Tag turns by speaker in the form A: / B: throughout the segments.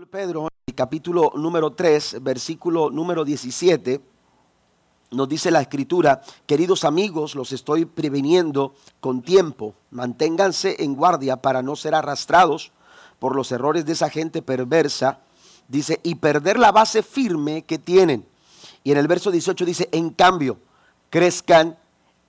A: apóstol Pedro, el capítulo número 3, versículo número 17, nos dice la escritura, queridos amigos, los estoy previniendo con tiempo, manténganse en guardia para no ser arrastrados por los errores de esa gente perversa, dice, y perder la base firme que tienen. Y en el verso 18 dice, en cambio, crezcan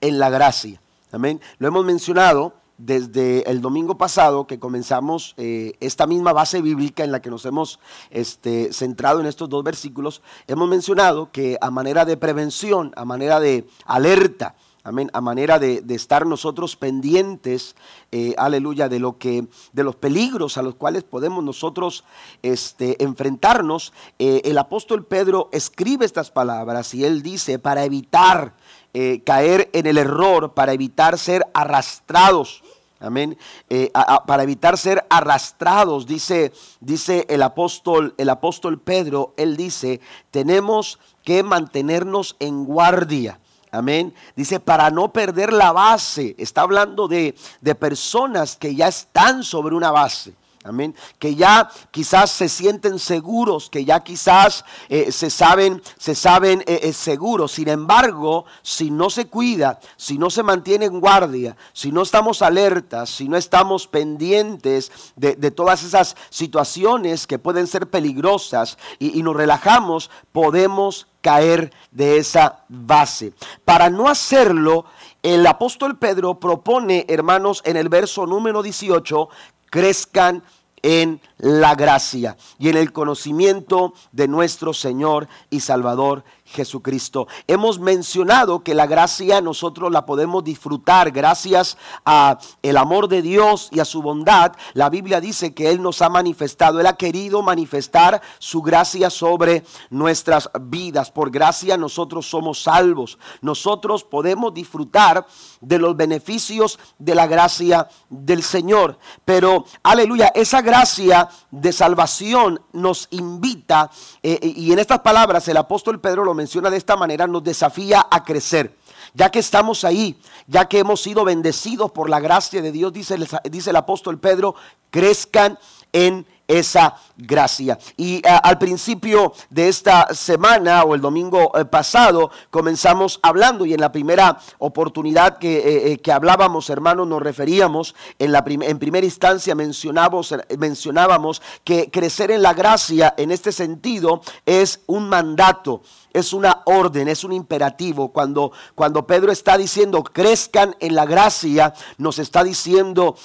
A: en la gracia. Amén. Lo hemos mencionado desde el domingo pasado que comenzamos eh, esta misma base bíblica en la que nos hemos este, centrado en estos dos versículos, hemos mencionado que a manera de prevención, a manera de alerta, Amén. A manera de, estar nosotros pendientes, eh, aleluya, de lo que, de los peligros a los cuales podemos nosotros este, enfrentarnos. Eh, el apóstol Pedro escribe estas palabras y él dice para evitar eh, caer en el error, para evitar ser arrastrados. Amén. Eh, para evitar ser arrastrados, dice, dice el apóstol, el apóstol Pedro, él dice, tenemos que mantenernos en guardia. Amén. Dice, para no perder la base. Está hablando de, de personas que ya están sobre una base. Amén. Que ya quizás se sienten seguros, que ya quizás eh, se saben, se saben eh, eh, seguros. Sin embargo, si no se cuida, si no se mantiene en guardia, si no estamos alertas, si no estamos pendientes de, todas esas situaciones que pueden ser peligrosas y, y nos relajamos, podemos caer de esa base. Para no hacerlo, el apóstol Pedro propone, hermanos, en el verso número 18, crezcan en la gracia y en el conocimiento de nuestro Señor y Salvador Jesucristo. Hemos mencionado que la gracia nosotros la podemos disfrutar gracias a el amor de Dios y a su bondad. La Biblia dice que él nos ha manifestado, él ha querido manifestar su gracia sobre nuestras vidas. Por gracia nosotros somos salvos. Nosotros podemos disfrutar de los beneficios de la gracia del Señor. Pero aleluya, esa gracia de salvación nos invita eh, y en estas palabras el apóstol Pedro lo menciona de esta manera, nos desafía a crecer. Ya que estamos ahí, ya que hemos sido bendecidos por la gracia de Dios, dice, dice el apóstol Pedro, crezcan en esa gracia. Y eh, al principio de esta semana o el domingo eh, pasado comenzamos hablando y en la primera oportunidad que, eh, hablábamos, hermanos, nos referíamos, en, la en primera instancia mencionábamos, mencionábamos que crecer en la gracia en este sentido es un mandato es una orden, es un imperativo. Cuando, cuando Pedro está diciendo crezcan en la gracia, nos está diciendo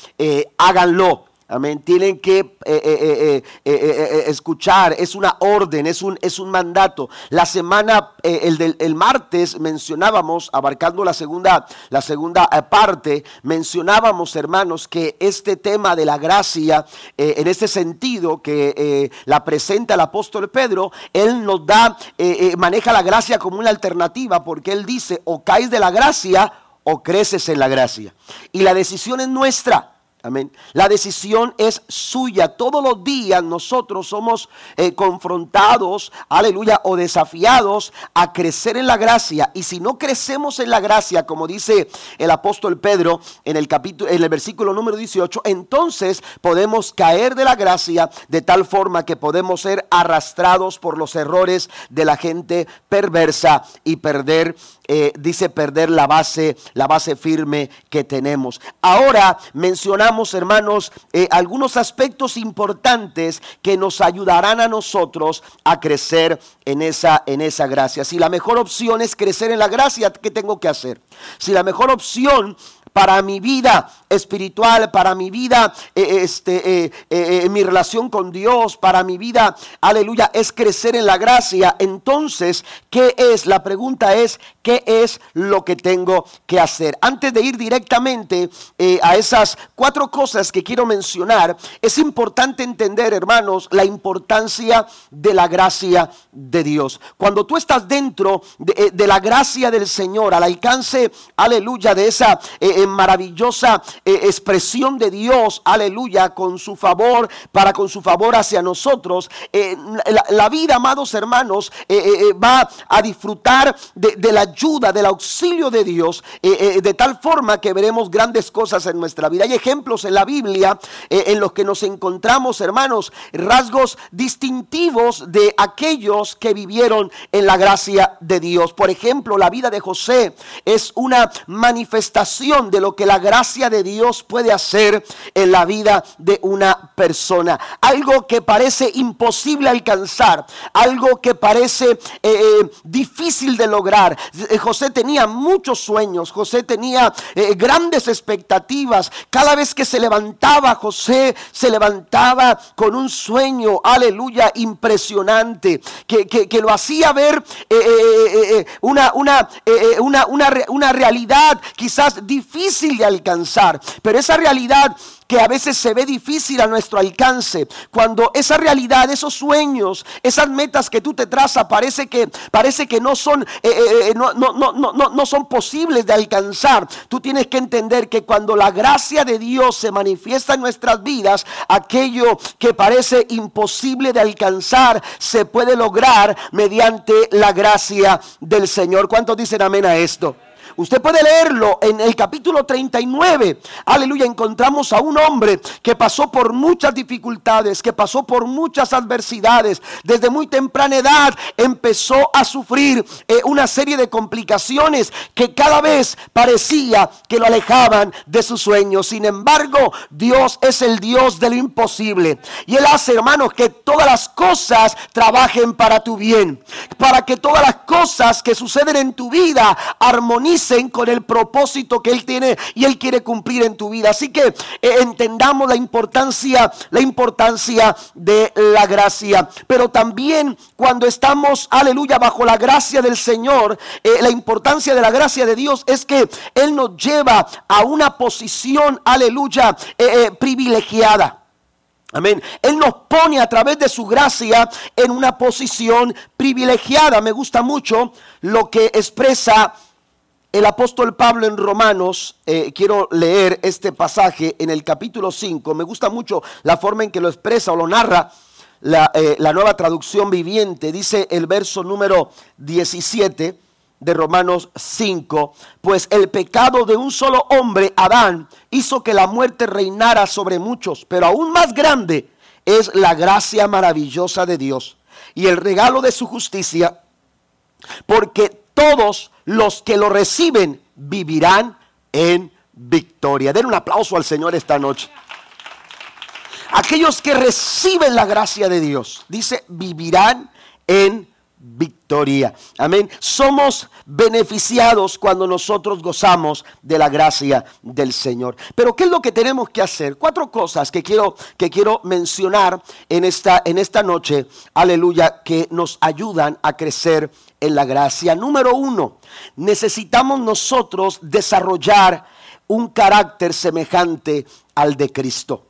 A: háganlo. Amén. Tienen que eh, eh, eh, escuchar. Es una orden, es un, es un mandato. La semana, el, del, el martes mencionábamos, abarcando la segunda, la segunda parte, mencionábamos, hermanos, que este tema de la gracia, en este sentido que la presenta el apóstol Pedro, él nos da, maneja la gracia como una alternativa, porque él dice, o caes de la gracia o creces en la gracia. Y la decisión es nuestra. La decisión es suya. Todos los días nosotros somos eh, confrontados, aleluya, o desafiados a crecer en la gracia. Y si no crecemos en la gracia, como dice el apóstol Pedro en el capítulo, en el versículo número 18, entonces podemos caer de la gracia de tal forma que podemos ser arrastrados por los errores de la gente perversa y perder eh, dice perder la base, la base firme que tenemos. Ahora mencionamos, hermanos, eh, algunos aspectos importantes que nos ayudarán a nosotros a crecer en esa, en esa gracia. Si la mejor opción es crecer en la gracia, ¿qué tengo que hacer? Si la mejor opción para mi vida espiritual, para mi vida, eh, este, eh, eh, mi relación con Dios, para mi vida, aleluya, es crecer en la gracia. Entonces, ¿qué es? La pregunta es, ¿qué es lo que tengo que hacer? Antes de ir directamente a esas cuatro cosas que quiero mencionar, es importante entender, hermanos, la importancia de la gracia de Dios. Cuando tú estás dentro de, la gracia del Señor, al alcance, aleluya, de esa maravillosa eh, expresión de Dios, aleluya, con su favor, para con su favor hacia nosotros, eh, la, vida, amados hermanos, va a disfrutar de, la ayuda, del auxilio de Dios, de tal forma que veremos grandes cosas en nuestra vida. Hay ejemplos en la Biblia en los que nos encontramos, hermanos, rasgos distintivos de aquellos que vivieron en la gracia de Dios. Por ejemplo, la vida de José es una manifestación de lo que la gracia de Dios puede hacer en la vida de una persona. Algo que parece imposible alcanzar, algo que parece eh, eh, difícil de lograr. Eh, José tenía muchos sueños, José tenía grandes expectativas. Cada vez que se levantaba, José se levantaba con un sueño, aleluya, impresionante, que, que lo hacía ver una, una, una, una realidad quizás difícil de alcanzar, pero esa realidad que a veces se ve difícil a nuestro alcance, cuando esa realidad, esos sueños, esas metas que tú te trazas, parece que, parece que no, son, eh, eh, eh, no, no, no, no, son posibles de alcanzar. Tú tienes que entender que cuando la gracia de Dios se manifiesta en nuestras vidas, aquello que parece imposible de alcanzar se puede lograr mediante la gracia del Señor. ¿Cuántos dicen amén a esto? Usted puede leerlo en el capítulo 39. Aleluya, encontramos a un hombre que pasó por muchas dificultades, que pasó por muchas adversidades. Desde muy temprana edad empezó a sufrir eh, una serie de complicaciones que cada vez parecía que lo alejaban de sus sueños. Sin embargo, Dios es el Dios de lo imposible. Y Él hace, hermanos, que todas las cosas trabajen para tu bien. Para que todas las cosas que suceden en tu vida armonicen con el propósito que Él tiene y Él quiere cumplir en tu vida. Así que eh, entendamos la importancia, la importancia de la gracia. Pero también cuando estamos, aleluya, bajo la gracia del Señor, eh, la importancia de la gracia de Dios es que Él nos lleva a una posición, aleluya, eh, privilegiada. Amén. Él nos pone a través de su gracia en una posición privilegiada. Me gusta mucho lo que expresa el apóstol Pablo en Romanos, eh, quiero leer este pasaje en el capítulo 5, me gusta mucho la forma en que lo expresa o lo narra la, eh, la nueva traducción viviente, dice el verso número 17 de Romanos 5, pues el pecado de un solo hombre, Adán, hizo que la muerte reinara sobre muchos, pero aún más grande es la gracia maravillosa de Dios y el regalo de su justicia, porque todos los que lo reciben vivirán en victoria. Den un aplauso al Señor esta noche. Aquellos que reciben la gracia de Dios, dice, vivirán en victoria. Amén. Somos beneficiados cuando nosotros gozamos de la gracia del Señor. Pero ¿qué es lo que tenemos que hacer? Cuatro cosas que quiero que quiero mencionar en esta en esta noche. Aleluya, que nos ayudan a crecer en la gracia. Número uno, necesitamos nosotros desarrollar un carácter semejante al de Cristo.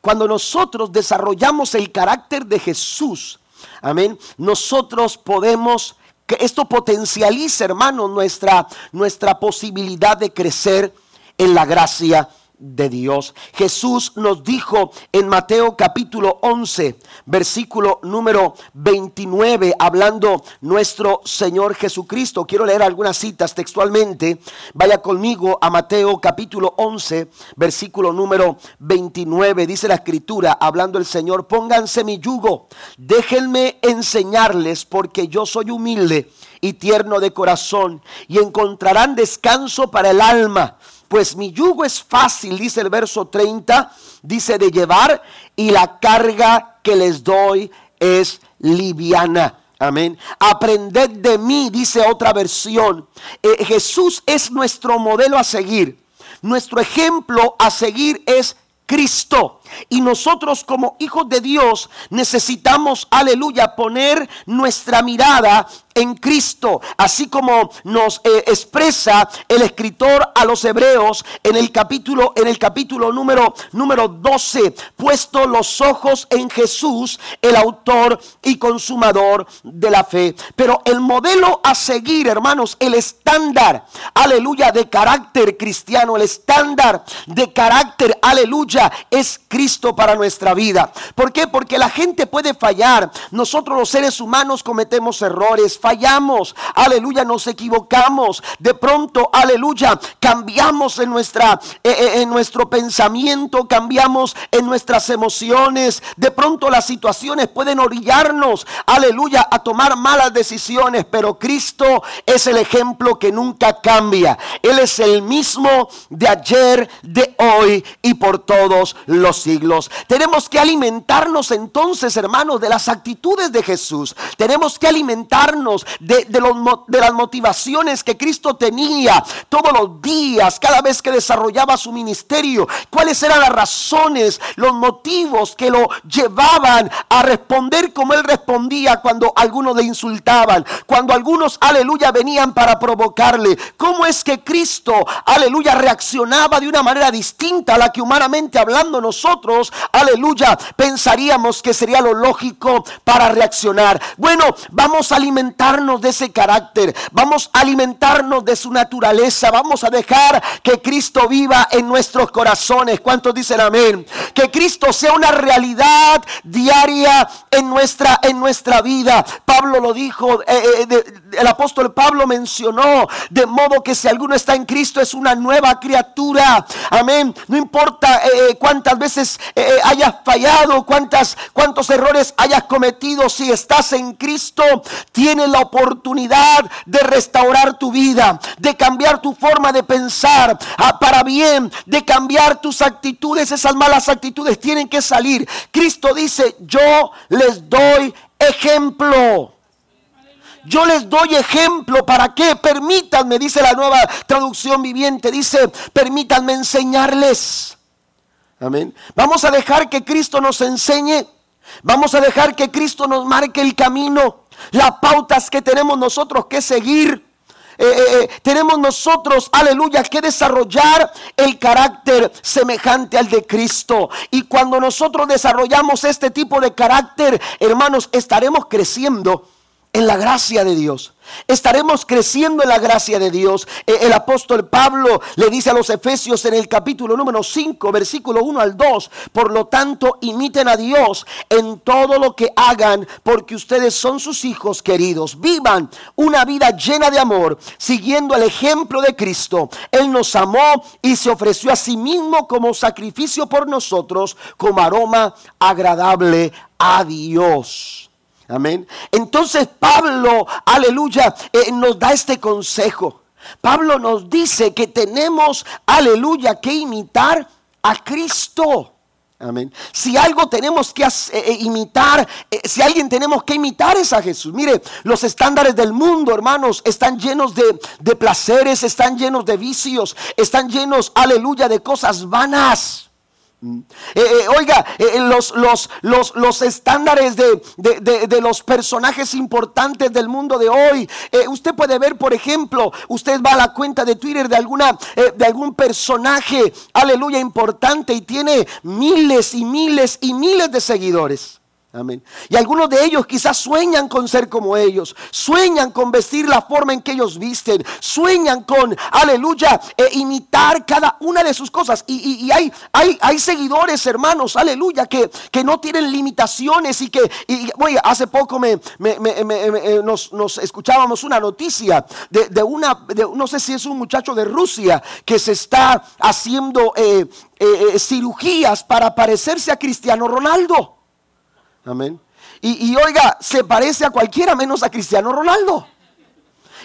A: Cuando nosotros desarrollamos el carácter de Jesús, amén, nosotros podemos, que esto potencializa, hermano, nuestra, nuestra posibilidad de crecer en la gracia de Dios. Jesús nos dijo en Mateo capítulo 11, versículo número 29, hablando nuestro Señor Jesucristo. Quiero leer algunas citas textualmente. Vaya conmigo a Mateo capítulo 11, versículo número 29. Dice la escritura, hablando el Señor, pónganse mi yugo, déjenme enseñarles porque yo soy humilde y tierno de corazón y encontrarán descanso para el alma pues mi yugo es fácil, dice el verso 30, dice de llevar y la carga que les doy es liviana. Amén. Aprended de mí, dice otra versión. Eh, Jesús es nuestro modelo a seguir. Nuestro ejemplo a seguir es Cristo. Y nosotros como hijos de Dios necesitamos, aleluya, poner nuestra mirada en Cristo, así como nos eh, expresa el escritor a los hebreos en el capítulo en el capítulo número número 12, puesto los ojos en Jesús, el autor y consumador de la fe. Pero el modelo a seguir, hermanos, el estándar, aleluya, de carácter cristiano, el estándar de carácter, aleluya, es Cristo para nuestra vida. ¿Por qué? Porque la gente puede fallar. Nosotros los seres humanos cometemos errores, fallamos, aleluya, nos equivocamos. De pronto, aleluya, cambiamos en, nuestra, eh, eh, en nuestro pensamiento, cambiamos en nuestras emociones. De pronto las situaciones pueden orillarnos, aleluya, a tomar malas decisiones, pero Cristo es el ejemplo que nunca cambia. Él es el mismo de ayer, de hoy y por todos los siglos. Tenemos que alimentarnos entonces, hermanos, de las actitudes de Jesús. Tenemos que alimentarnos de, los, de las motivaciones que Cristo tenía todos los días, cada vez que desarrollaba su ministerio. ¿Cuáles eran las razones, los motivos que lo llevaban a responder como él respondía cuando algunos le insultaban, cuando algunos, aleluya, venían para provocarle? ¿Cómo es que Cristo, aleluya, reaccionaba de una manera distinta a la que humanamente hablando nosotros aleluya, pensaríamos que sería lo lógico para reaccionar. Bueno, vamos a alimentarnos de ese carácter, vamos a alimentarnos de su naturaleza, vamos a dejar que Cristo viva en nuestros corazones. ¿Cuántos dicen amén? Que Cristo sea una realidad diaria en nuestra, en nuestra vida. Pablo lo dijo, eh, eh, el apóstol Pablo mencionó, de modo que si alguno está en Cristo es una nueva criatura. Amén. No importa eh, cuántas veces eh, eh, hayas fallado, cuántas, cuántos errores hayas cometido, si estás en Cristo, tienes la oportunidad de restaurar tu vida, de cambiar tu forma de pensar ah, para bien, de cambiar tus actitudes. Esas malas actitudes tienen que salir. Cristo dice, yo les doy ejemplo. Yo les doy ejemplo para que permítanme, dice la nueva traducción viviente, dice, permítanme enseñarles. Amén. Vamos a dejar que Cristo nos enseñe. Vamos a dejar que Cristo nos marque el camino. Las pautas que tenemos nosotros que seguir. Eh, eh, eh, tenemos nosotros, aleluya, que desarrollar el carácter semejante al de Cristo. Y cuando nosotros desarrollamos este tipo de carácter, hermanos, estaremos creciendo en la gracia de Dios. Estaremos creciendo en la gracia de Dios. Eh, el apóstol Pablo le dice a los Efesios en el capítulo número 5, versículo 1 al 2, por lo tanto, imiten a Dios en todo lo que hagan, porque ustedes son sus hijos queridos. Vivan una vida llena de amor, siguiendo el ejemplo de Cristo. Él nos amó y se ofreció a sí mismo como sacrificio por nosotros, como aroma agradable a Dios. Amén. Entonces Pablo, aleluya, eh, nos da este consejo. Pablo nos dice que tenemos, aleluya, que imitar a Cristo. Amén. Si algo tenemos que eh, eh, imitar, si alguien tenemos que imitar es a Jesús. Mire, los estándares del mundo, hermanos, están llenos de, de placeres, están llenos de vicios, están llenos, aleluya, de cosas vanas. Eh, eh, oiga, eh, los, los, los, los, estándares de, de, los personajes importantes del mundo de hoy. usted puede ver, por ejemplo, usted va a la cuenta de Twitter de, alguna, de algún personaje, aleluya, importante y tiene miles y miles y miles de seguidores. Amén. Y algunos de ellos quizás sueñan con ser como ellos, sueñan con vestir la forma en que ellos visten, sueñan con, aleluya, e imitar cada una de sus cosas. Y, hay, hay, hay, seguidores, hermanos, aleluya, que, que, no tienen limitaciones y que, y, hace poco me, eh, nos, escuchábamos una noticia de, una, no sé si es un muchacho de Rusia que se está haciendo eh, eh, cirugías para parecerse a Cristiano Ronaldo. Amén. Y, oiga, se parece a cualquiera menos a Cristiano Ronaldo.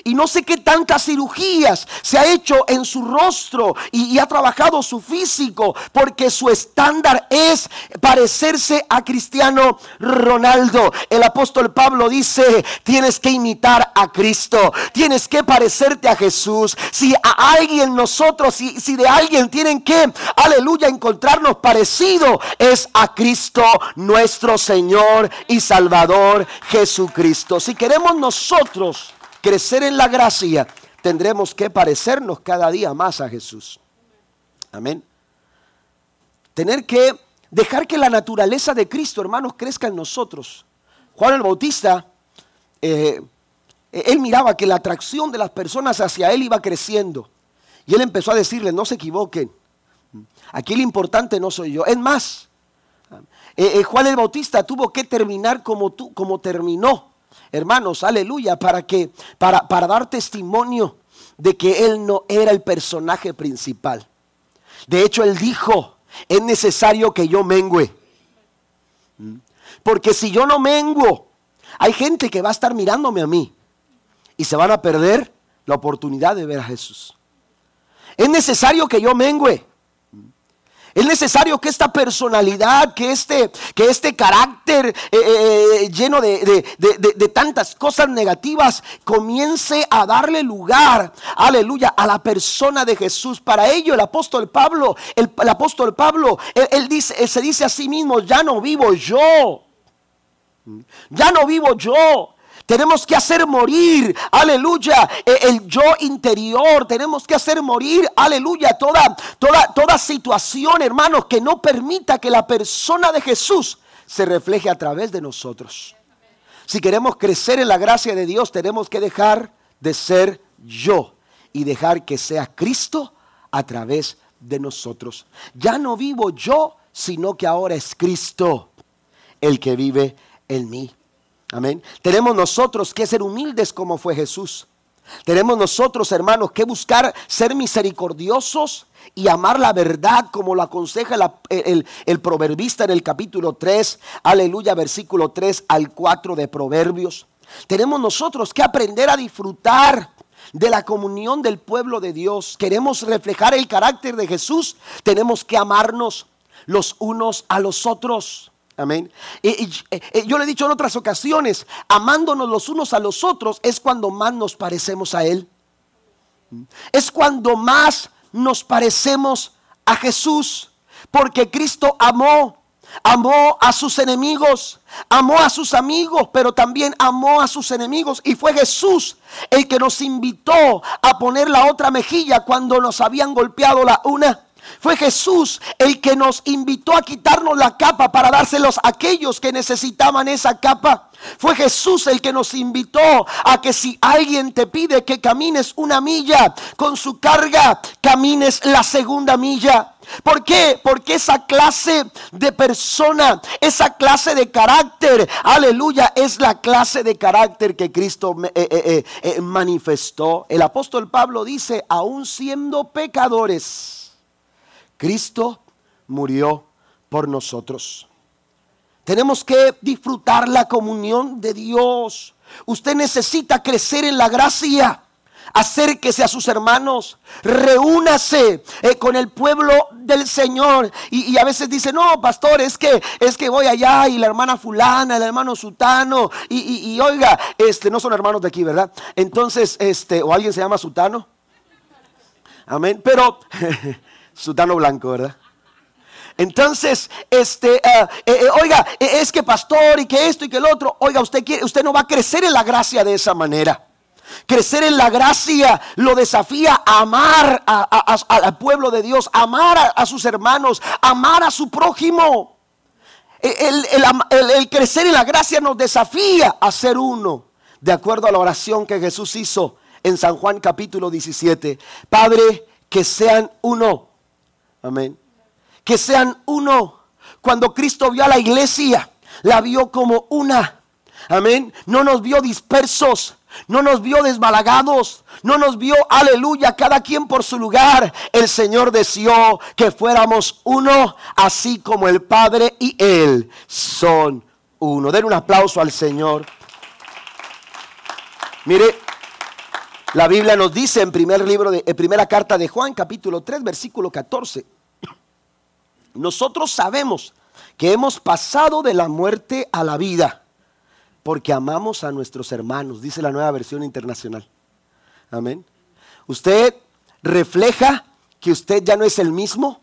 A: Y no sé qué tantas cirugías se ha hecho en su rostro y, ha trabajado su físico porque su estándar es parecerse a Cristiano Ronaldo. El apóstol Pablo dice, tienes que imitar a Cristo, tienes que parecerte a Jesús. Si a alguien nosotros, si, si de alguien tienen que, aleluya, encontrarnos parecido, es a Cristo nuestro Señor y Salvador Jesucristo. Si queremos nosotros crecer en la gracia, tendremos que parecernos cada día más a Jesús. Amén. Tener que dejar que la naturaleza de Cristo, hermanos, crezca en nosotros. Juan el Bautista, eh, él miraba que la atracción de las personas hacia él iba creciendo. Y él empezó a decirle, no se equivoquen, aquí el importante no soy yo. Es más, eh, eh, Juan el Bautista tuvo que terminar como, tú, como terminó, hermanos, aleluya, para, que, para, para dar testimonio de que él no era el personaje principal. De hecho, él dijo, es necesario que yo mengüe. ¿Mm? Porque si yo no menguo, hay gente que va a estar mirándome a mí y se van a perder la oportunidad de ver a Jesús. Es necesario que yo mengüe. Es necesario que esta personalidad, que este, que este carácter eh, eh, eh, lleno de, tantas cosas negativas comience a darle lugar, aleluya, a la persona de Jesús. Para ello el apóstol Pablo, el, apóstol Pablo, él, dice, se dice a sí mismo, ya no vivo yo. Ya no vivo yo, tenemos que hacer morir, aleluya, e, el yo interior. Tenemos que hacer morir, aleluya, toda, toda, toda situación, hermanos, que no permita que la persona de Jesús se refleje a través de nosotros. Si queremos crecer en la gracia de Dios, tenemos que dejar de ser yo y dejar que sea Cristo a través de nosotros. Ya no vivo yo, sino que ahora es Cristo el que vive en mí. Amén. Tenemos nosotros que ser humildes como fue Jesús. Tenemos nosotros, hermanos, que buscar ser misericordiosos y amar la verdad como lo aconseja el, el, proverbista en el capítulo 3, aleluya, versículo 3 al 4 de Proverbios. Tenemos nosotros que aprender a disfrutar de la comunión del pueblo de Dios. Queremos reflejar el carácter de Jesús. Tenemos que amarnos los unos a los otros. Amén. Y, yo le he dicho en otras ocasiones, amándonos los unos a los otros es cuando más nos parecemos a Él. Es cuando más nos parecemos a Jesús. Porque Cristo amó, amó a sus enemigos, amó a sus amigos, pero también amó a sus enemigos. Y fue Jesús el que nos invitó a poner la otra mejilla cuando nos habían golpeado la una. Fue Jesús el que nos invitó a quitarnos la capa para dárselos a aquellos que necesitaban esa capa. Fue Jesús el que nos invitó a que si alguien te pide que camines una milla con su carga, camines la segunda milla. ¿Por qué? Porque esa clase de persona, esa clase de carácter, aleluya, es la clase de carácter que Cristo eh, eh, eh, manifestó. El apóstol Pablo dice, aún siendo pecadores, Cristo murió por nosotros. Tenemos que disfrutar la comunión de Dios. Usted necesita crecer en la gracia. Acérquese a sus hermanos, reúnase eh, con el pueblo del Señor. Y, a veces dice, no, pastor, es que, es que voy allá y la hermana fulana, el hermano sutano, y, y, oiga, este, no son hermanos de aquí, ¿verdad? Entonces, este, o alguien se llama sutano. Amén. Pero Sutano blanco, ¿verdad? Entonces, este, eh, eh, eh, oiga, es que pastor y que esto y que el otro, oiga, usted quiere, usted no va a crecer en la gracia de esa manera. Crecer en la gracia lo desafía a amar al pueblo de Dios, amar a, sus hermanos, amar a su prójimo. El, el, crecer en la gracia nos desafía a ser uno, de acuerdo a la oración que Jesús hizo en San Juan capítulo 17. Padre, que sean uno Amén. Que sean uno. Cuando Cristo vio a la iglesia, la vio como una. Amén. No nos vio dispersos. No nos vio desbalagados, no nos vio, aleluya, cada quien por su lugar. El Señor deseó que fuéramos uno, así como el Padre y Él son uno. Den un aplauso al Señor. Mire, La Biblia nos dice en primer libro de en primera carta de Juan, capítulo 3, versículo 14. Nosotros sabemos que hemos pasado de la muerte a la vida porque amamos a nuestros hermanos, dice la nueva versión internacional. Amén. Usted refleja que usted ya no es el mismo,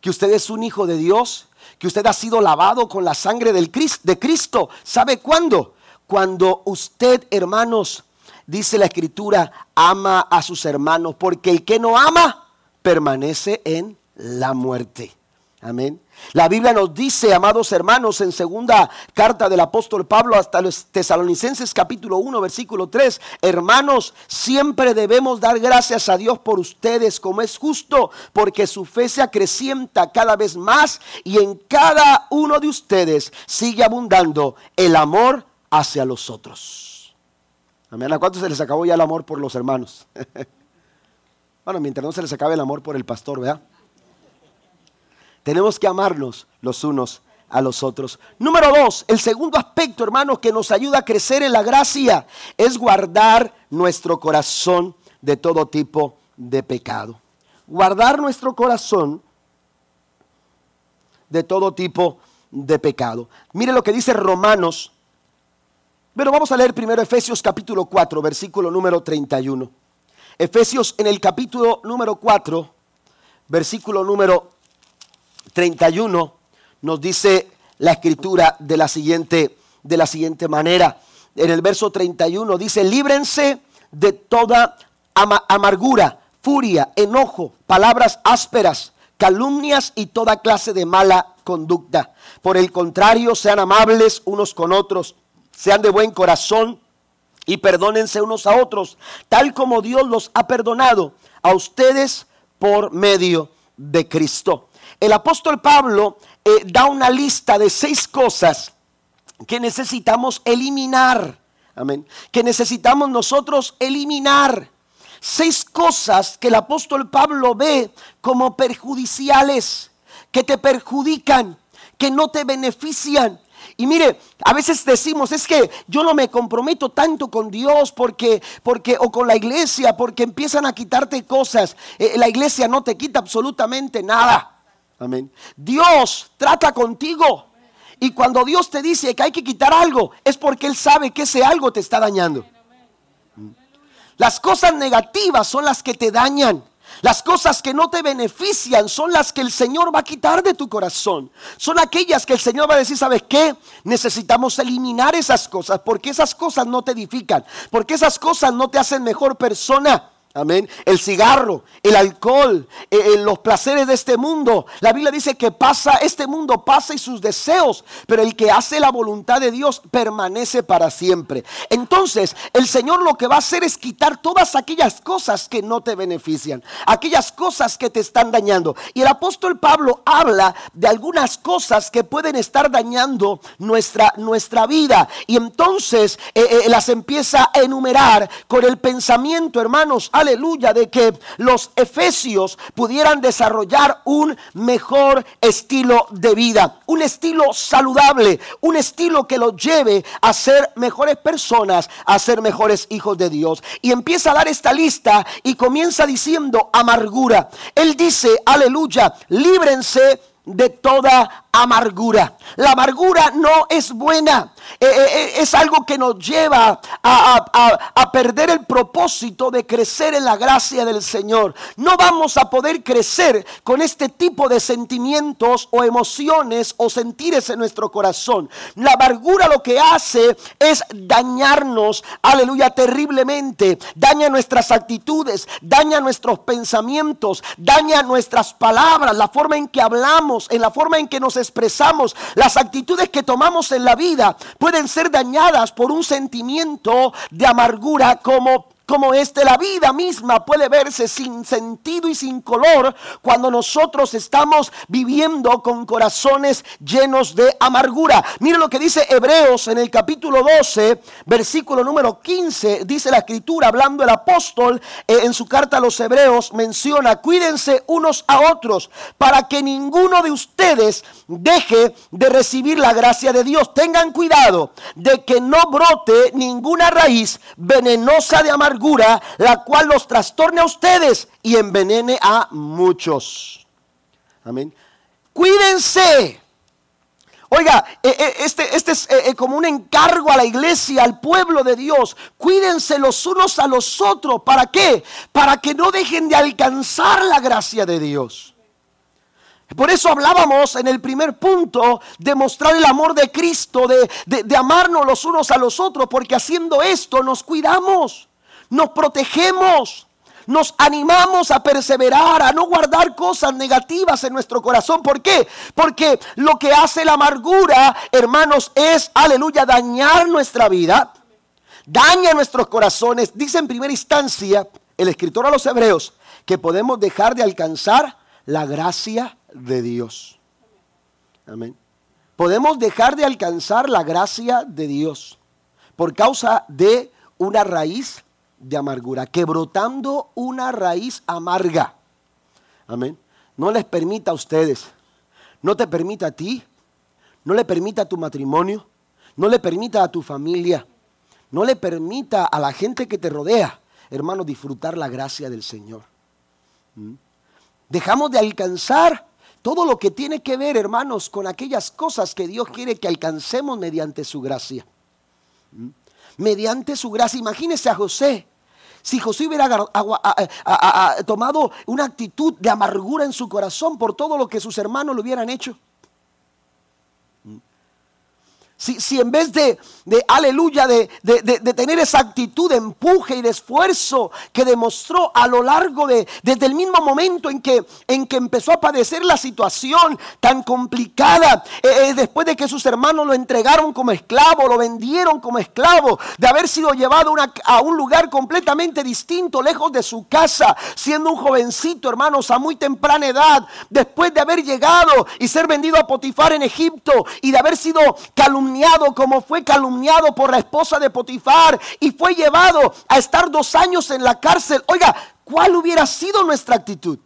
A: que usted es un hijo de Dios, que usted ha sido lavado con la sangre de Cristo. ¿Sabe cuándo? Cuando usted, hermanos, dice la escritura, ama a sus hermanos, porque el que no ama permanece en la muerte. Amén. La Biblia nos dice, amados hermanos, en segunda carta del apóstol Pablo hasta los tesalonicenses capítulo 1 versículo 3, hermanos, siempre debemos dar gracias a Dios por ustedes como es justo, porque su fe se acrecienta cada vez más y en cada uno de ustedes sigue abundando el amor hacia los otros. Amén. ¿A cuántos se les acabó ya el amor por los hermanos? bueno, mientras no se les acabe el amor por el pastor, ¿verdad? Tenemos que amarnos los unos a los otros. Número dos, el segundo aspecto, hermanos, que nos ayuda a crecer en la gracia es guardar nuestro corazón de todo tipo de pecado. Guardar nuestro corazón de todo tipo de pecado. Mire lo que dice Romanos. Pero vamos a leer primero Efesios capítulo 4, versículo número 31. Efesios en el capítulo número 4, versículo número 31 nos dice la escritura de la siguiente, de la siguiente manera. En el verso 31 dice, líbrense de toda amargura, furia, enojo, palabras ásperas, calumnias y toda clase de mala conducta. Por el contrario, sean amables unos con otros, sean de buen corazón y perdónense unos a otros, tal como Dios los ha perdonado a ustedes por medio de Cristo el apóstol Pablo eh, da una lista de seis cosas que necesitamos eliminar. Amén. Que necesitamos nosotros eliminar. Seis cosas que el apóstol Pablo ve como perjudiciales, que te perjudican, que no te benefician. Y mire, a veces decimos, es que yo no me comprometo tanto con Dios porque, porque, o con la iglesia, porque empiezan a quitarte cosas. Eh, la iglesia no te quita absolutamente nada. Amén. Dios trata contigo. Y cuando Dios te dice que hay que quitar algo, es porque Él sabe que ese algo te está dañando. Las cosas negativas son las que te dañan. Las cosas que no te benefician son las que el Señor va a quitar de tu corazón. Son aquellas que el Señor va a decir, ¿sabes qué? Necesitamos eliminar esas cosas porque esas cosas no te edifican, porque esas cosas no te hacen mejor persona. Amén. El cigarro, el alcohol, eh, eh, los placeres de este mundo. La Biblia dice que pasa, este mundo pasa y sus deseos, pero el que hace la voluntad de Dios permanece para siempre. Entonces, el Señor lo que va a hacer es quitar todas aquellas cosas que no te benefician, aquellas cosas que te están dañando. Y el apóstol Pablo habla de algunas cosas que pueden estar dañando nuestra, nuestra vida. Y entonces eh, las empieza a enumerar con el pensamiento, hermanos aleluya, de que los efesios pudieran desarrollar un mejor estilo de vida, un estilo saludable, un estilo que los lleve a ser mejores personas, a ser mejores hijos de Dios. Y empieza a dar esta lista y comienza diciendo amargura. Él dice, aleluya, líbrense de toda amargura. La amargura no es buena. Eh, eh, eh, es algo que nos lleva a, perder el propósito de crecer en la gracia del Señor. No vamos a poder crecer con este tipo de sentimientos o emociones o sentires en nuestro corazón. La amargura lo que hace es dañarnos, aleluya, terriblemente. Daña nuestras actitudes, daña nuestros pensamientos, daña nuestras palabras, la forma en que hablamos, en la forma en que nos expresamos, las actitudes que tomamos en la vida pueden ser dañadas por un sentimiento de amargura como como este, la vida misma puede verse sin sentido y sin color cuando nosotros estamos viviendo con corazones llenos de amargura. Mire lo que dice Hebreos en el capítulo 12, versículo número 15, dice la escritura, hablando el apóstol eh, en su carta a los Hebreos, menciona, cuídense unos a otros para que ninguno de ustedes deje de recibir la gracia de Dios. Tengan cuidado de que no brote ninguna raíz venenosa de amargura la cual los trastorne a ustedes y envenene a muchos. Amén. Cuídense. Oiga, eh, eh, este, este es eh, como un encargo a la iglesia, al pueblo de Dios. Cuídense los unos a los otros. ¿Para qué? Para que no dejen de alcanzar la gracia de Dios. Por eso hablábamos en el primer punto de mostrar el amor de Cristo, de, de, amarnos los unos a los otros, porque haciendo esto nos cuidamos, nos protegemos, nos animamos a perseverar, a no guardar cosas negativas en nuestro corazón. ¿Por qué? Porque lo que hace la amargura, hermanos, es, aleluya, dañar nuestra vida, daña nuestros corazones. Dice en primera instancia el escritor a los hebreos que podemos dejar de alcanzar la gracia de Dios. Amén. Podemos dejar de alcanzar la gracia de Dios por causa de una raíz de amargura, que brotando una raíz amarga. Amén. No les permita a ustedes, no te permita a ti, no le permita a tu matrimonio, no le permita a tu familia, no le permita a la gente que te rodea, hermano, disfrutar la gracia del Señor. ¿Mm? Dejamos de alcanzar todo lo que tiene que ver, hermanos, con aquellas cosas que Dios quiere que alcancemos mediante su gracia. ¿Mm? Mediante su gracia. Imagínese a José. Si José hubiera tomado una actitud de amargura en su corazón por todo lo que sus hermanos le hubieran hecho. Si, en vez de, aleluya, de, tener esa actitud de empuje y de esfuerzo que demostró a lo largo de, desde el mismo momento en que, en que empezó a padecer la situación tan complicada, eh, eh, después de que sus hermanos lo entregaron como esclavo, lo vendieron como esclavo, de haber sido llevado a un lugar completamente distinto, lejos de su casa, siendo un jovencito, hermanos, a muy temprana edad, después de haber llegado y ser vendido a Potifar en Egipto y de haber sido calumniado como fue calumniado por la esposa de Potifar y fue llevado a estar dos años en la cárcel. Oiga, ¿cuál hubiera sido nuestra actitud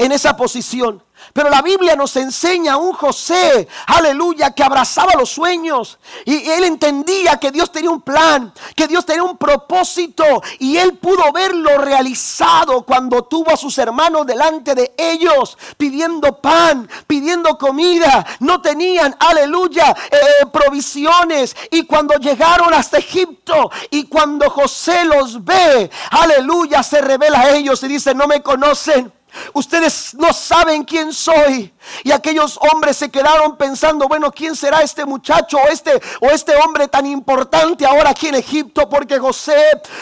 A: en esa posición? Pero la Biblia nos enseña a un José, aleluya, que abrazaba los sueños. Y él entendía que Dios tenía un plan, que Dios tenía un propósito. Y él pudo verlo realizado cuando tuvo a sus hermanos delante de ellos, pidiendo pan, pidiendo comida. No tenían, aleluya, eh, provisiones. Y cuando llegaron hasta Egipto y cuando José los ve, aleluya, se revela a ellos y dice, no me conocen Ustedes no saben quién soy. Y aquellos hombres se quedaron pensando, bueno, ¿quién será este muchacho o este, o este hombre tan importante ahora aquí en Egipto? Porque José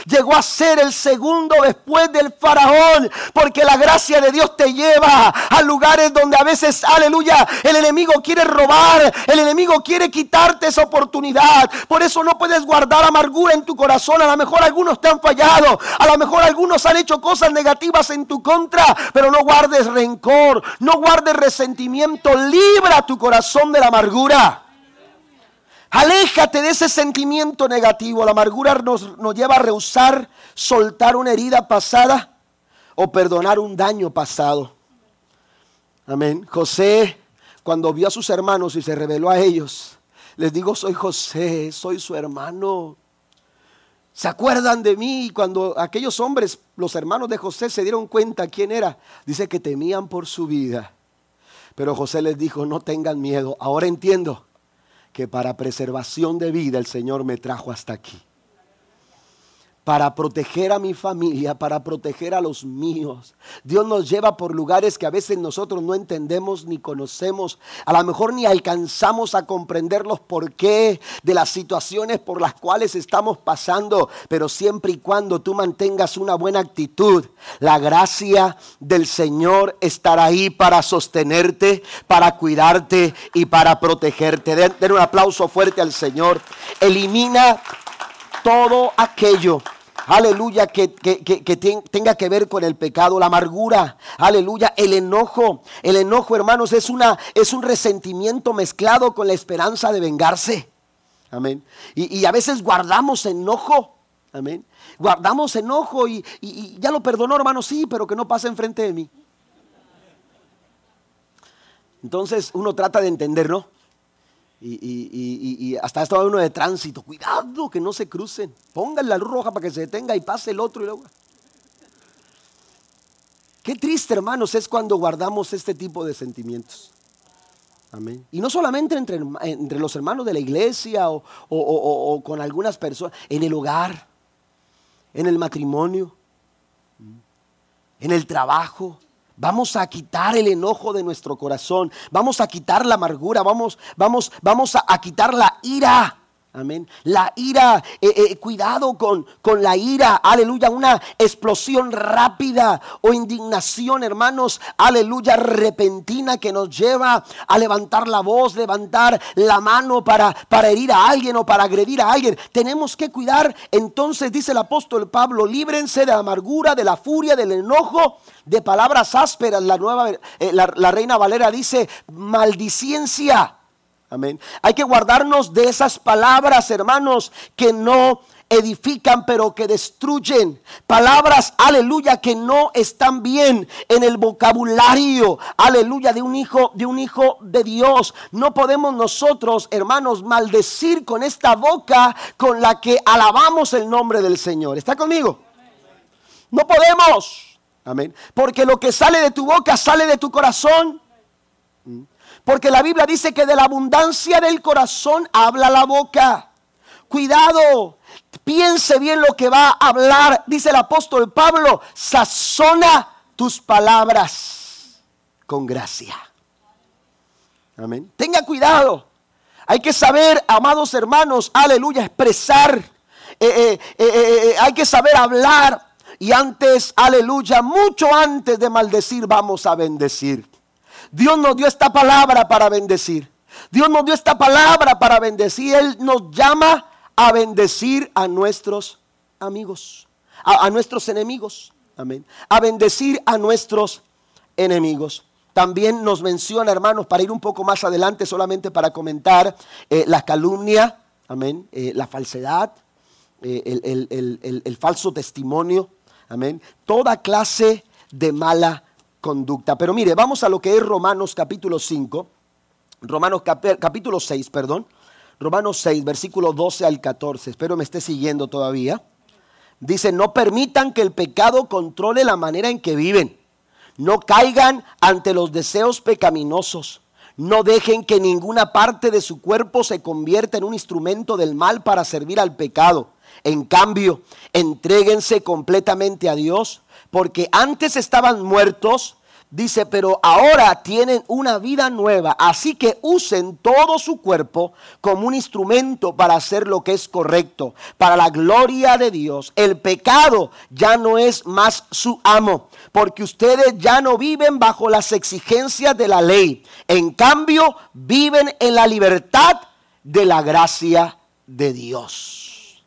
A: llegó a ser el segundo después del faraón. Porque la gracia de Dios te lleva a lugares donde a veces, aleluya, el enemigo quiere robar, el enemigo quiere quitarte esa oportunidad. Por eso no puedes guardar amargura en tu corazón. A lo mejor algunos te han fallado, a lo mejor algunos han hecho cosas negativas en tu contra pero no guardes rencor, no guardes resentimiento, libra tu corazón de la amargura. Aléjate de ese sentimiento negativo. La amargura nos, nos lleva a rehusar soltar una herida pasada o perdonar un daño pasado. Amén. José, cuando vio a sus hermanos y se reveló a ellos, les digo, soy José, soy su hermano. ¿Se acuerdan de mí? Cuando aquellos hombres, los hermanos de José, se dieron cuenta quién era, dice que temían por su vida. Pero José les dijo, no tengan miedo. Ahora entiendo que para preservación de vida el Señor me trajo hasta aquí para proteger a mi familia, para proteger a los míos. Dios nos lleva por lugares que a veces nosotros no entendemos ni conocemos, a lo mejor ni alcanzamos a comprender los porqué de las situaciones por las cuales estamos pasando, pero siempre y cuando tú mantengas una buena actitud, la gracia del Señor estará ahí para sostenerte, para cuidarte y para protegerte. Den, den un aplauso fuerte al Señor. Elimina todo aquello aleluya, que, tenga que ver con el pecado, la amargura, aleluya, el enojo. El enojo, hermanos, es, una, es un resentimiento mezclado con la esperanza de vengarse. Amén. Y, a veces guardamos enojo. Amén. Guardamos enojo y, y, ya lo perdonó, hermano, sí, pero que no pase enfrente de mí. Entonces uno trata de entender, ¿no? Y, hasta estaba uno de tránsito. Cuidado que no se crucen. Pongan la luz roja para que se detenga y pase el otro y luego. Qué triste, hermanos, es cuando guardamos este tipo de sentimientos. Amén. Y no solamente entre, entre los hermanos de la iglesia o, o, con algunas personas, en el hogar, en el matrimonio, en el trabajo. Vamos a quitar el enojo de nuestro corazón. Vamos a quitar la amargura. Vamos, vamos, vamos a, quitar la ira. Amén. La ira, eh, eh, cuidado con, con la ira, aleluya, una explosión rápida o indignación, hermanos, aleluya, repentina que nos lleva a levantar la voz, levantar la mano para, para herir a alguien o para agredir a alguien. Tenemos que cuidar, entonces dice el apóstol Pablo, líbrense de la amargura, de la furia, del enojo, de palabras ásperas. La nueva, eh, la, la reina Valera dice, maldiciencia Amén. Hay que guardarnos de esas palabras, hermanos, que no edifican pero que destruyen. Palabras, aleluya, que no están bien en el vocabulario, aleluya, de un hijo, de un hijo de Dios. No podemos nosotros, hermanos, maldecir con esta boca con la que alabamos el nombre del Señor. ¿Está conmigo? No podemos. Amén. Porque lo que sale de tu boca sale de tu corazón. Porque la Biblia dice que de la abundancia del corazón habla la boca. Cuidado, piense bien lo que va a hablar. Dice el apóstol Pablo, sazona tus palabras con gracia. Amén. Tenga cuidado. Hay que saber, amados hermanos, aleluya, expresar. Eh, eh, eh, hay que saber hablar. Y antes, aleluya, mucho antes de maldecir, vamos a bendecir. Dios nos dio esta palabra para bendecir. Dios nos dio esta palabra para bendecir. Él nos llama a bendecir a nuestros amigos, a, nuestros enemigos. Amén. A bendecir a nuestros enemigos. También nos menciona, hermanos, para ir un poco más adelante, solamente para comentar eh, la calumnia, amén, eh, la falsedad, eh, el, el, falso testimonio, amén, toda clase de mala conducta. Pero mire, vamos a lo que es Romanos capítulo 5, Romanos capítulo 6, perdón. Romanos 6, versículo 12 al 14. Espero me esté siguiendo todavía. Dice, no permitan que el pecado controle la manera en que viven. No caigan ante los deseos pecaminosos. No dejen que ninguna parte de su cuerpo se convierta en un instrumento del mal para servir al pecado. En cambio, entréguense completamente a Dios porque antes estaban muertos, dice, pero ahora tienen una vida nueva, así que usen todo su cuerpo como un instrumento para hacer lo que es correcto, para la gloria de Dios. El pecado ya no es más su amo, porque ustedes ya no viven bajo las exigencias de la ley, en cambio viven en la libertad de la gracia de Dios.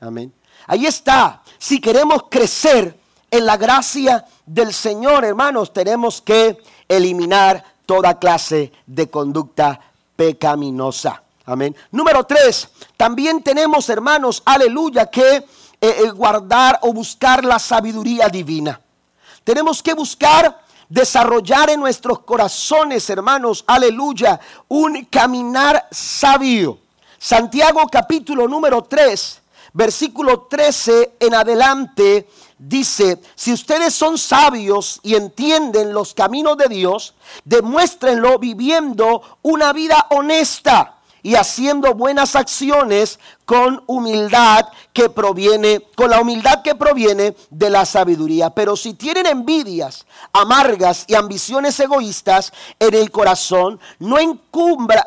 A: Amén. Ahí está. Si queremos crecer, en la gracia del Señor, hermanos, tenemos que eliminar toda clase de conducta pecaminosa. Amén. Número tres, también tenemos, hermanos, aleluya, que eh, eh, guardar o buscar la sabiduría divina. Tenemos que buscar desarrollar en nuestros corazones, hermanos, aleluya, un caminar sabio. Santiago capítulo número 3, versículo 13 en adelante dice, si ustedes son sabios y entienden los caminos de Dios, demuéstrenlo viviendo una vida honesta y haciendo buenas acciones con humildad que proviene, con la humildad que proviene de la sabiduría. Pero si tienen envidias amargas y ambiciones egoístas en el corazón, no,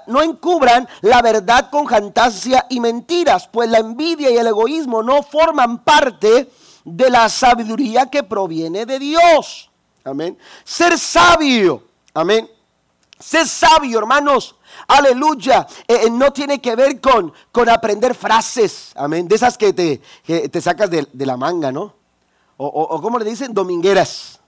A: no encubran la verdad con jantasia y mentiras, pues la envidia y el egoísmo no forman parte de la sabiduría que proviene de Dios. Amén. Ser sabio. Amén. Ser sabio, hermanos. Aleluya. Eh, eh, no tiene que ver con, con aprender frases. Amén. De esas que te, te sacas de, la manga, ¿no? O, o, como le dicen, domingueras.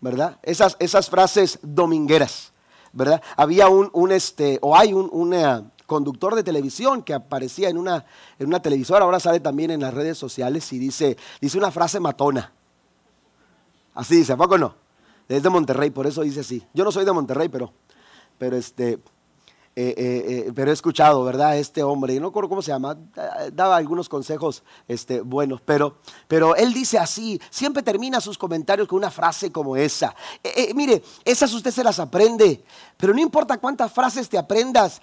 A: ¿Verdad? Esas, esas frases domingueras. ¿Verdad? Había un, un este, o hay un, una, conductor de televisión que aparecía en una, en una televisora, ahora sale también en las redes sociales y dice, dice una frase matona. Así dice, ¿a poco no? Es de Monterrey, por eso dice así. Yo no soy de Monterrey, pero, pero este, eh, eh, eh, pero he escuchado, ¿verdad? Este hombre, no recuerdo cómo se llama, daba algunos consejos este, buenos, pero, pero él dice así, siempre termina sus comentarios con una frase como esa. mire, esas usted se las aprende, pero no importa cuántas frases te aprendas,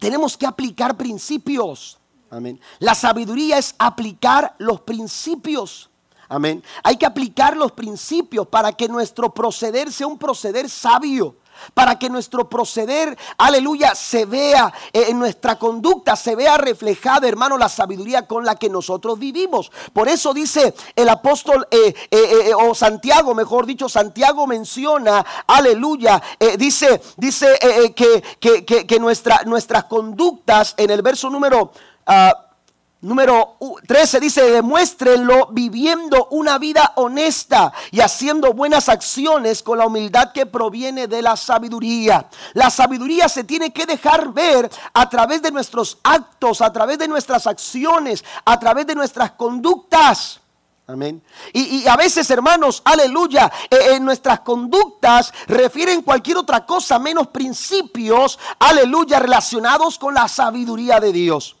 A: tenemos que aplicar principios. Amén. La sabiduría es aplicar los principios. Amén. Hay que aplicar los principios para que nuestro proceder sea un proceder sabio para que nuestro proceder, aleluya, se vea eh, en nuestra conducta, se vea reflejada, hermano, la sabiduría con la que nosotros vivimos. Por eso dice el apóstol, eh, eh, o Santiago, mejor dicho, Santiago menciona, aleluya, dice, dice que, que, nuestras conductas en el verso número... Uh, Número 13 dice, demuéstrenlo viviendo una vida honesta y haciendo buenas acciones con la humildad que proviene de la sabiduría. La sabiduría se tiene que dejar ver a través de nuestros actos, a través de nuestras acciones, a través de nuestras conductas. Amén. Y, a veces, hermanos, aleluya, eh, en nuestras conductas refieren cualquier otra cosa menos principios, aleluya, relacionados con la sabiduría de Dios.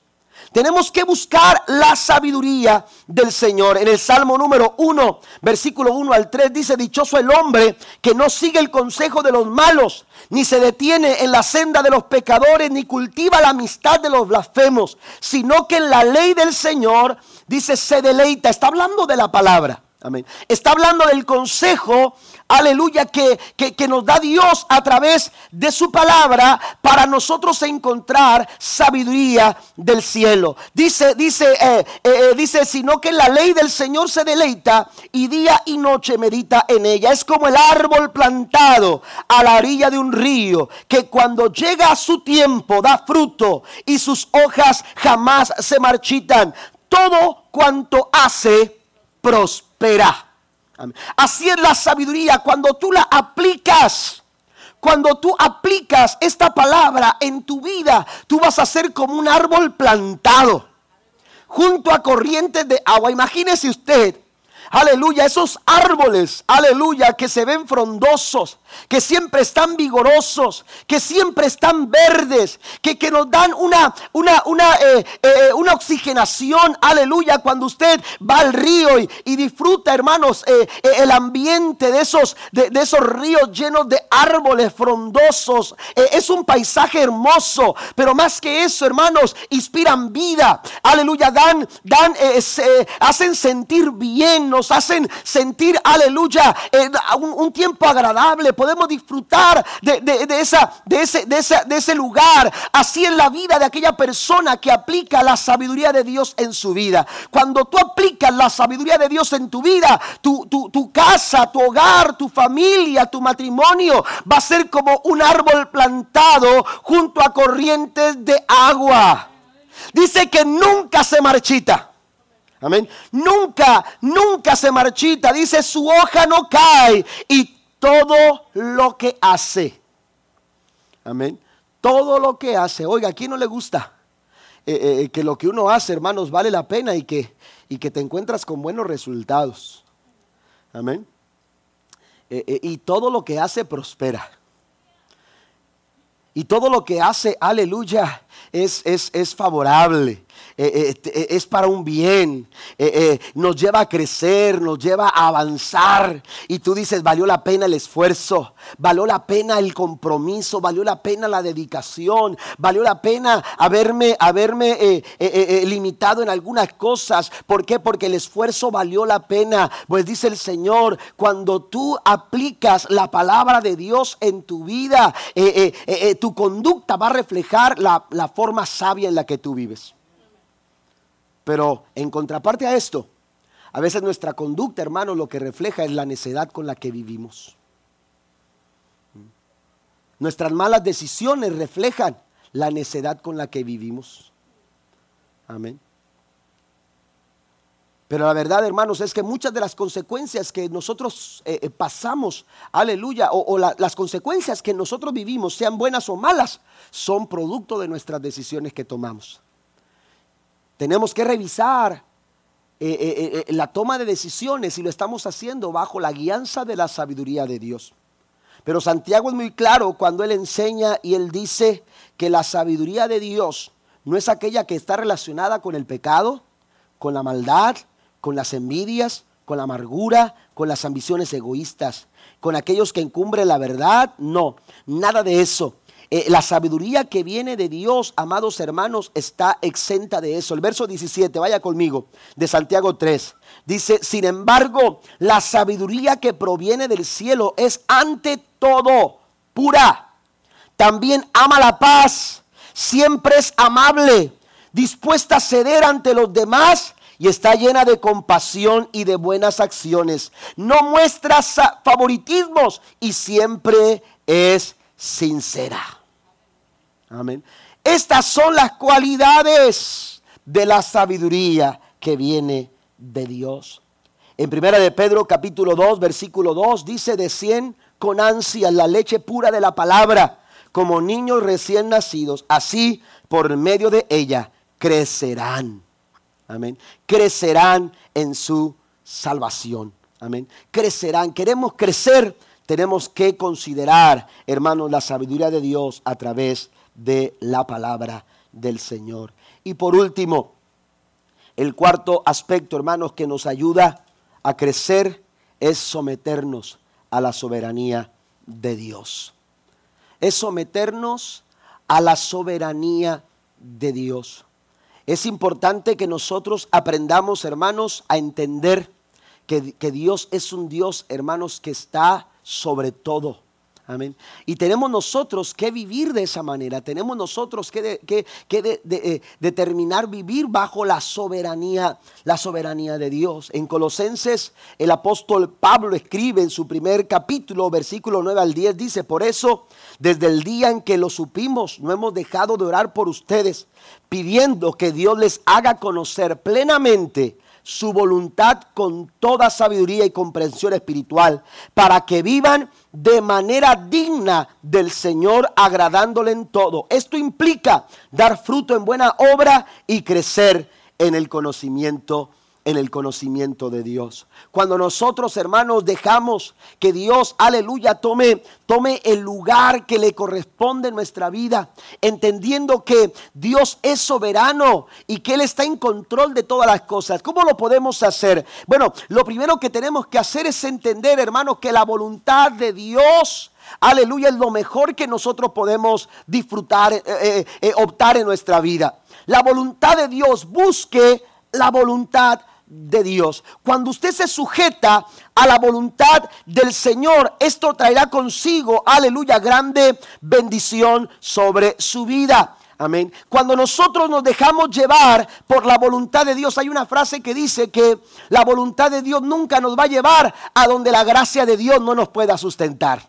A: Tenemos que buscar la sabiduría del Señor. En el Salmo número 1, versículo 1 al 3 dice, dichoso el hombre que no sigue el consejo de los malos, ni se detiene en la senda de los pecadores, ni cultiva la amistad de los blasfemos, sino que en la ley del Señor, dice, se deleita. Está hablando de la palabra. Amén. Está hablando del consejo aleluya, que, que, nos da Dios a través de su palabra para nosotros encontrar sabiduría del cielo. Dice, dice, eh, eh, eh, dice, sino que la ley del Señor se deleita y día y noche medita en ella. Es como el árbol plantado a la orilla de un río, que cuando llega a su tiempo da fruto y sus hojas jamás se marchitan. Todo cuanto hace prospera. Así es la sabiduría cuando tú la aplicas. Cuando tú aplicas esta palabra en tu vida, tú vas a ser como un árbol plantado junto a corrientes de agua. Imagínese usted aleluya, esos árboles, aleluya, que se ven frondosos, que siempre están vigorosos, que siempre están verdes, que, que nos dan una, una, una, eh, eh, una, oxigenación, aleluya, cuando usted va al río y, disfruta, hermanos, eh, el ambiente de esos, de, esos ríos llenos de árboles frondosos. es un paisaje hermoso, pero más que eso, hermanos, inspiran vida, aleluya, dan, dan, hacen sentir bien, hacen sentir, aleluya, un, tiempo agradable. Podemos disfrutar de, esa, de, ese, de, lugar. Así en la vida de aquella persona que aplica la sabiduría de Dios en su vida. Cuando tú aplicas la sabiduría de Dios en tu vida, tu casa, tu hogar, tu familia, tu matrimonio va a ser como un árbol plantado junto a corrientes de agua. Dice que nunca se marchita. Amén. Nunca, nunca se marchita. Dice, su hoja no cae. Y todo lo que hace. Amén. Todo lo que hace. Oiga, ¿a quién no le gusta? Eh, eh, eh, que lo que uno hace, hermanos, vale la pena y que, y que te encuentras con buenos resultados. Amén. y todo lo que hace prospera. Y todo lo que hace, aleluya, es, es, es favorable. Eh, eh, eh, es para un bien, nos lleva a crecer, nos lleva a avanzar. Y tú dices, valió la pena el esfuerzo, valió la pena el compromiso, valió la pena la dedicación, valió la pena haberme, haberme limitado en algunas cosas. ¿Por qué? Porque el esfuerzo valió la pena. Pues dice el Señor, cuando tú aplicas la palabra de Dios en tu vida, tu conducta va a reflejar la forma sabia en la que tú vives. Pero en contraparte a esto, a veces nuestra conducta, hermano, lo que refleja es la necedad con la que vivimos. Nuestras malas decisiones reflejan la necedad con la que vivimos. Amén. Pero la verdad, hermanos, es que muchas de las consecuencias que nosotros eh, eh, pasamos, aleluya, o, las consecuencias que nosotros vivimos, sean buenas o malas, son producto de nuestras decisiones que tomamos. Tenemos que revisar eh, la toma de decisiones y lo estamos haciendo bajo la guianza de la sabiduría de Dios. Pero Santiago es muy claro cuando él enseña y él dice que la sabiduría de Dios no es aquella que está relacionada con el pecado, con la maldad, con las envidias, con la amargura, con las ambiciones egoístas, con aquellos que encumbren la verdad. No, nada de eso. Eh, la sabiduría que viene de Dios, amados hermanos, está exenta de eso. El verso 17, vaya conmigo, de Santiago 3. Dice, sin embargo, la sabiduría que proviene del cielo es ante todo pura. También ama la paz, siempre es amable, dispuesta a ceder ante los demás y está llena de compasión y de buenas acciones. No muestra favoritismos y siempre es sincera. Amén. Estas son las cualidades de la sabiduría que viene de Dios. En primera de Pedro capítulo 2 versículo 2 dice de cien con ansia la leche pura de la palabra como niños recién nacidos, así por medio de ella crecerán. Amén. Crecerán en su salvación. Amén. Crecerán. Queremos crecer. Tenemos que considerar, hermanos, la sabiduría de Dios a través de la palabra del Señor. Y por último, el cuarto aspecto, hermanos, que nos ayuda a crecer es someternos a la soberanía de Dios. Es someternos a la soberanía de Dios. Es importante que nosotros aprendamos, hermanos, a entender que, que Dios es un Dios, hermanos, que está sobre todo Y tenemos nosotros que vivir de esa manera. Tenemos nosotros que, eh, determinar vivir bajo la soberanía, la soberanía de Dios. En Colosenses, el apóstol Pablo escribe en su primer capítulo, versículo 9 al 10, dice, por eso, desde el día en que lo supimos, no hemos dejado de orar por ustedes, pidiendo que Dios les haga conocer plenamente su voluntad con toda sabiduría y comprensión espiritual, para que vivan de manera digna del Señor, agradándole en todo. Esto implica dar fruto en buena obra y crecer en el conocimiento en el conocimiento de Dios. Cuando nosotros, hermanos, dejamos que Dios, aleluya, tome, tome el lugar que le corresponde en nuestra vida, entendiendo que Dios es soberano y que Él está en control de todas las cosas. ¿Cómo lo podemos hacer? Bueno, lo primero que tenemos que hacer es entender, hermanos, que la voluntad de Dios, aleluya, es lo mejor que nosotros podemos disfrutar, eh, eh, eh, optar en nuestra vida. La voluntad de Dios busque la voluntad de Dios. Cuando usted se sujeta a la voluntad del Señor, esto traerá consigo, aleluya, grande bendición sobre su vida. Amén. Cuando nosotros nos dejamos llevar por la voluntad de Dios, hay una frase que dice que la voluntad de Dios nunca nos va a llevar a donde la gracia de Dios no nos pueda sustentar.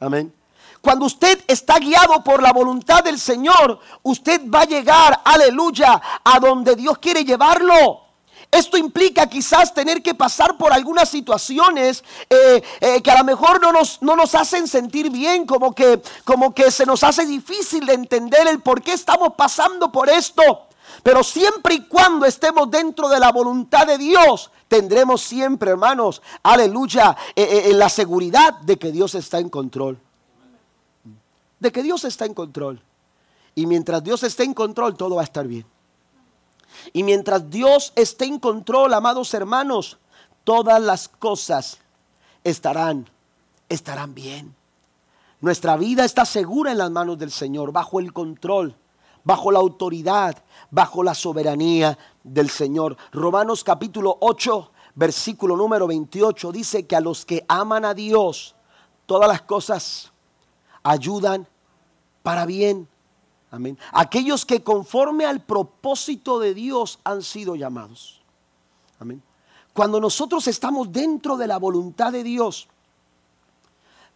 A: Amén. Cuando usted está guiado por la voluntad del Señor, usted va a llegar, aleluya, a donde Dios quiere llevarlo. Esto implica quizás tener que pasar por algunas situaciones eh, eh, que a lo mejor no nos, no nos hacen sentir bien, como que, como que se nos hace difícil de entender el por qué estamos pasando por esto. Pero siempre y cuando estemos dentro de la voluntad de Dios, tendremos siempre, hermanos, aleluya, eh, la seguridad de que Dios está en control. De que Dios está en control. Y mientras Dios esté en control, todo va a estar bien. Y mientras Dios esté en control, amados hermanos, todas las cosas estarán, estarán bien. Nuestra vida está segura en las manos del Señor, bajo el control, bajo la autoridad, bajo la soberanía del Señor. Romanos capítulo 8, versículo número 28 dice que a los que aman a Dios, todas las cosas ayudan para bien Amén. Aquellos que conforme al propósito de Dios han sido llamados. Amén. Cuando nosotros estamos dentro de la voluntad de Dios,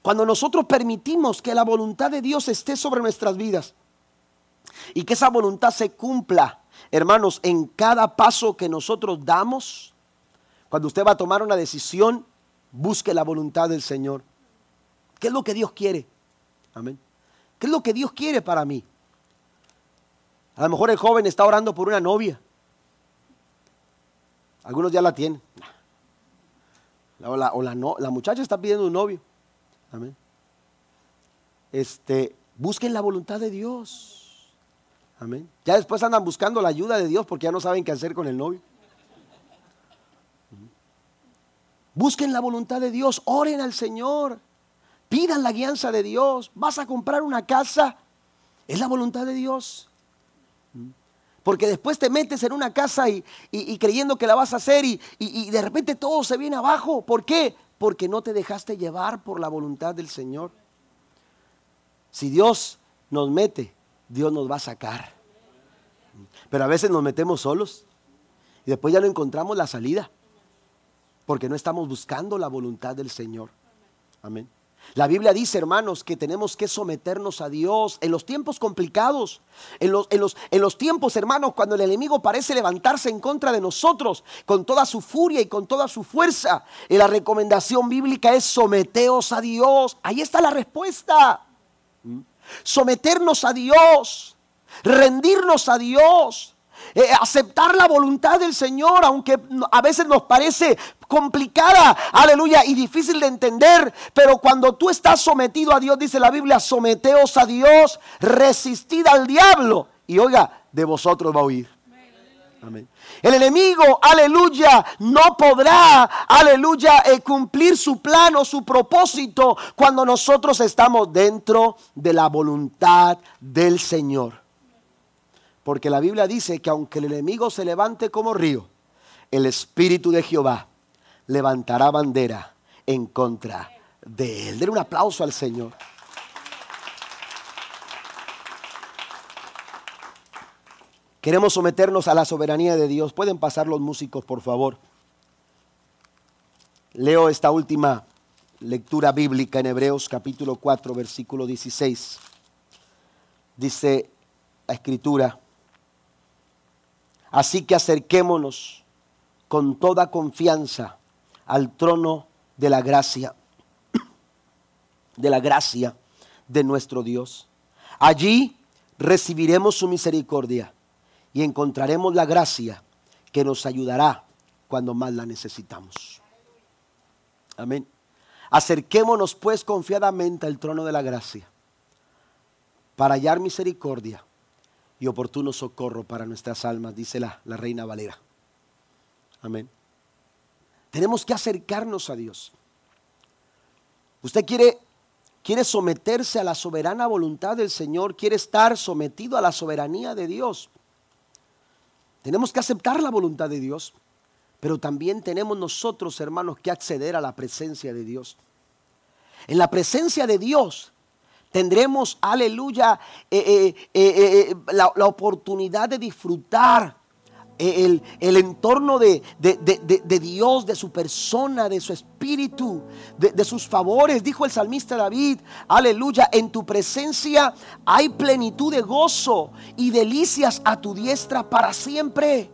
A: cuando nosotros permitimos que la voluntad de Dios esté sobre nuestras vidas y que esa voluntad se cumpla, hermanos, en cada paso que nosotros damos, cuando usted va a tomar una decisión, busque la voluntad del Señor. ¿Qué es lo que Dios quiere? Amén. ¿Qué es lo que Dios quiere para mí? A lo mejor el joven está orando por una novia. Algunos ya la tienen. O, la, no, la muchacha está pidiendo un novio. Amén. Este, busquen la voluntad de Dios. Amén. Ya después andan buscando la ayuda de Dios porque ya no saben qué hacer con el novio. Busquen la voluntad de Dios, oren al Señor, pidan la guianza de Dios. Vas a comprar una casa, es la voluntad de Dios. Porque después te metes en una casa y, creyendo que la vas a hacer y, y de repente todo se viene abajo. ¿Por qué? Porque no te dejaste llevar por la voluntad del Señor. Si Dios nos mete, Dios nos va a sacar. Pero a veces nos metemos solos y después ya no encontramos la salida porque no estamos buscando la voluntad del Señor. Amén. La Biblia dice, hermanos, que tenemos que someternos a Dios en los tiempos complicados, en los, en, los, en los, tiempos, hermanos, cuando el enemigo parece levantarse en contra de nosotros con toda su furia y con toda su fuerza. Y la recomendación bíblica es someteos a Dios. Ahí está la respuesta. ¿Mm? Someternos a Dios, rendirnos a Dios, eh, aceptar la voluntad del Señor, aunque a veces nos parece complicada, aleluya, y difícil de entender, pero cuando tú estás sometido a Dios, dice la Biblia, someteos a Dios, resistid al diablo, y oiga, de vosotros va a huir. Amén. El enemigo, aleluya, no podrá, aleluya, eh, cumplir su plan o su propósito cuando nosotros estamos dentro de la voluntad del Señor. Porque la Biblia dice que aunque el enemigo se levante como río, el Espíritu de Jehová levantará bandera en contra de él. Den un aplauso al Señor. Queremos someternos a la soberanía de Dios. Pueden pasar los músicos, por favor. Leo esta última lectura bíblica en Hebreos capítulo 4, versículo 16. Dice la escritura, Así que acerquémonos con toda confianza al trono de la gracia, de la gracia de nuestro Dios. Allí recibiremos su misericordia y encontraremos la gracia que nos ayudará cuando más la necesitamos. Amén. Acerquémonos pues confiadamente al trono de la gracia para hallar misericordia y oportuno socorro para nuestras almas, dice la, la reina Valera. Amén. Tenemos que acercarnos a Dios. Usted quiere, quiere someterse a la soberana voluntad del Señor, quiere estar sometido a la soberanía de Dios. Tenemos que aceptar la voluntad de Dios, pero también tenemos nosotros, hermanos, que acceder a la presencia de Dios. En la presencia de Dios Tendremos, aleluya, eh, eh, eh, la, oportunidad de disfrutar el, entorno de, Dios, de su persona, de su espíritu, de, sus favores. Dijo el salmista David, aleluya, en tu presencia hay plenitud de gozo y delicias a tu diestra para siempre.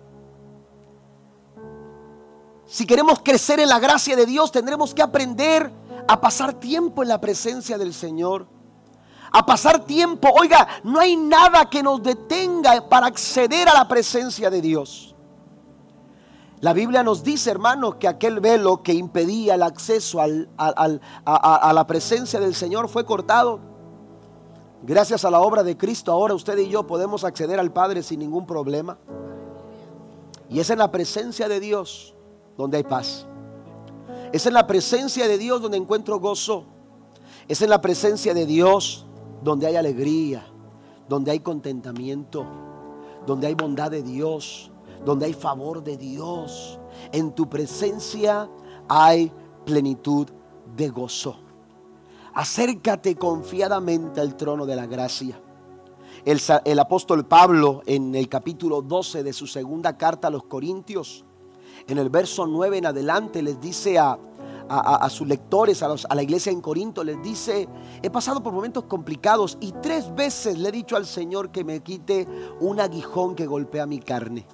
A: Si queremos crecer en la gracia de Dios, tendremos que aprender a pasar tiempo en la presencia del Señor a pasar tiempo. Oiga, no hay nada que nos detenga para acceder a la presencia de Dios. La Biblia nos dice, hermanos, que aquel velo que impedía el acceso a, a la presencia del Señor fue cortado. Gracias a la obra de Cristo, ahora usted y yo podemos acceder al Padre sin ningún problema. Y es en la presencia de Dios donde hay paz. Es en la presencia de Dios donde encuentro gozo. Es en la presencia de Dios donde hay alegría, donde hay contentamiento, donde hay bondad de Dios, donde hay favor de Dios. En tu presencia hay plenitud de gozo. Acércate confiadamente al trono de la gracia. El, apóstol Pablo en el capítulo 12 de su segunda carta a los Corintios, en el verso 9 en adelante, les dice a, a, sus lectores, a, a la iglesia en Corinto, les dice, he pasado por momentos complicados y tres veces le he dicho al Señor que me quite un aguijón que golpea mi carne.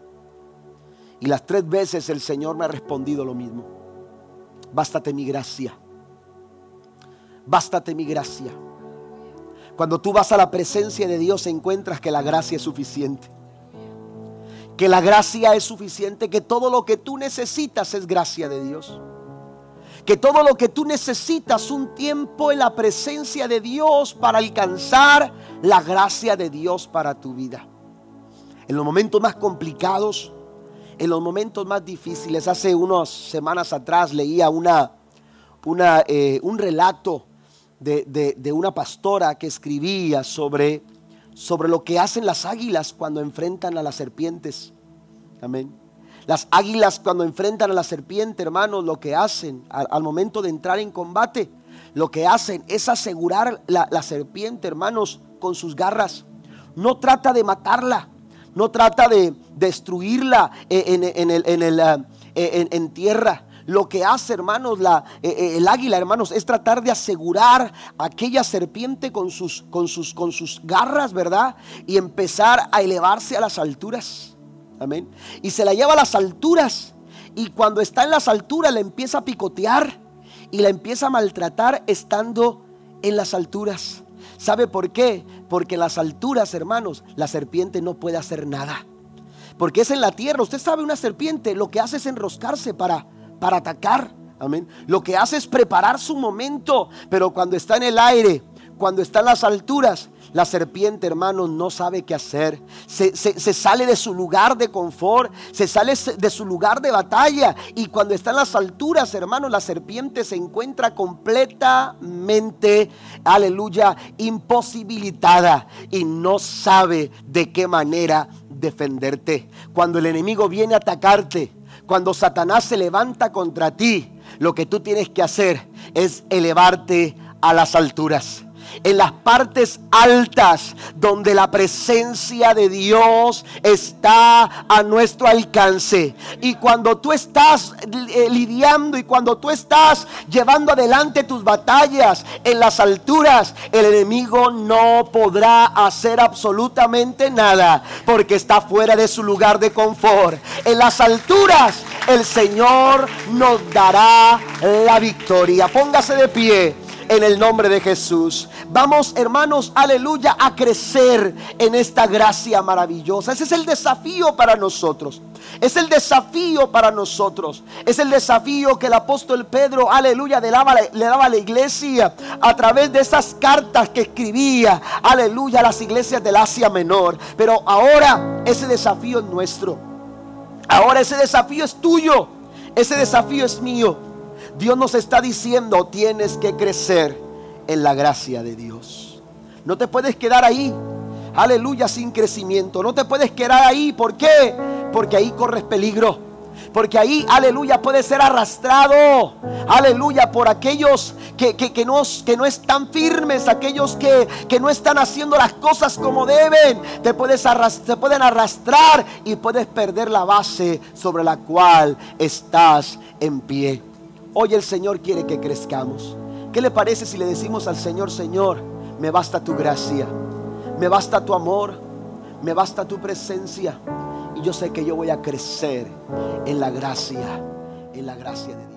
A: Y las tres veces el Señor me ha respondido lo mismo. Bástate mi gracia. Bástate mi gracia. Cuando tú vas a la presencia de Dios encuentras que la gracia es suficiente. Que la gracia es suficiente, que todo lo que tú necesitas es gracia de Dios que todo lo que tú necesitas, un tiempo en la presencia de Dios para alcanzar la gracia de Dios para tu vida. en los momentos más complicados, en los momentos más difíciles. Hace unas semanas atrás leía una, una, eh, un relato de, una pastora que escribía sobre, sobre lo que hacen las águilas cuando enfrentan a las serpientes. Amén. Las águilas cuando enfrentan a la serpiente, hermanos, lo que hacen al, momento de entrar en combate, lo que hacen es asegurar la, serpiente, hermanos, con sus garras. No trata de matarla, no trata de destruirla en, el, ah, en, tierra. Lo que hace, hermanos, la, eh, eh, el águila, hermanos, es tratar de asegurar aquella serpiente con sus, con, sus, con sus garras, ¿verdad? Y empezar a elevarse a las alturas. Amén. Y se la lleva a las alturas. Y cuando está en las alturas, la empieza a picotear y la empieza a maltratar estando en las alturas. ¿Sabe por qué? Porque en las alturas, hermanos, la serpiente no puede hacer nada. Porque es en la tierra. Usted sabe, una serpiente lo que hace es enroscarse para, para atacar. Amén. Lo que hace es preparar su momento. Pero cuando está en el aire, cuando está en las alturas, la serpiente, hermano, no sabe qué hacer. Se, sale de su lugar de confort, se sale de su lugar de batalla. Y cuando está en las alturas, hermano, la serpiente se encuentra completamente, aleluya, imposibilitada y no sabe de qué manera defenderte. Cuando el enemigo viene a atacarte, cuando Satanás se levanta contra ti, lo que tú tienes que hacer es elevarte a las alturas en las partes altas donde la presencia de Dios está a nuestro alcance. Y cuando tú estás eh, lidiando y cuando tú estás llevando adelante tus batallas en las alturas, el enemigo no podrá hacer absolutamente nada porque está fuera de su lugar de confort. En las alturas el Señor nos dará la victoria. Póngase de pie en el nombre de Jesús. Vamos, hermanos, aleluya, a crecer en esta gracia maravillosa. Ese es el desafío para nosotros. Es el desafío para nosotros. Es el desafío que el apóstol Pedro, aleluya, le daba, a la iglesia a través de esas cartas que escribía, aleluya, a las iglesias del Asia Menor. Pero ahora ese desafío es nuestro. Ahora ese desafío es tuyo. Ese desafío es mío. Dios nos está diciendo, tienes que crecer en la gracia de Dios. No te puedes quedar ahí, aleluya, sin crecimiento. No te puedes quedar ahí. ¿Por qué? Porque ahí corres peligro. Porque ahí, aleluya, puede ser arrastrado, aleluya, por aquellos que, que, no, que no están firmes, aquellos que, no están haciendo las cosas como deben. Te, puedes te pueden arrastrar y puedes perder la base sobre la cual estás en pie. Hoy el Señor quiere que crezcamos. ¿Qué le parece si le decimos al Señor, Señor, me basta tu gracia, me basta tu amor, me basta tu presencia? Y yo sé que yo voy a crecer en la gracia, en la gracia de Dios.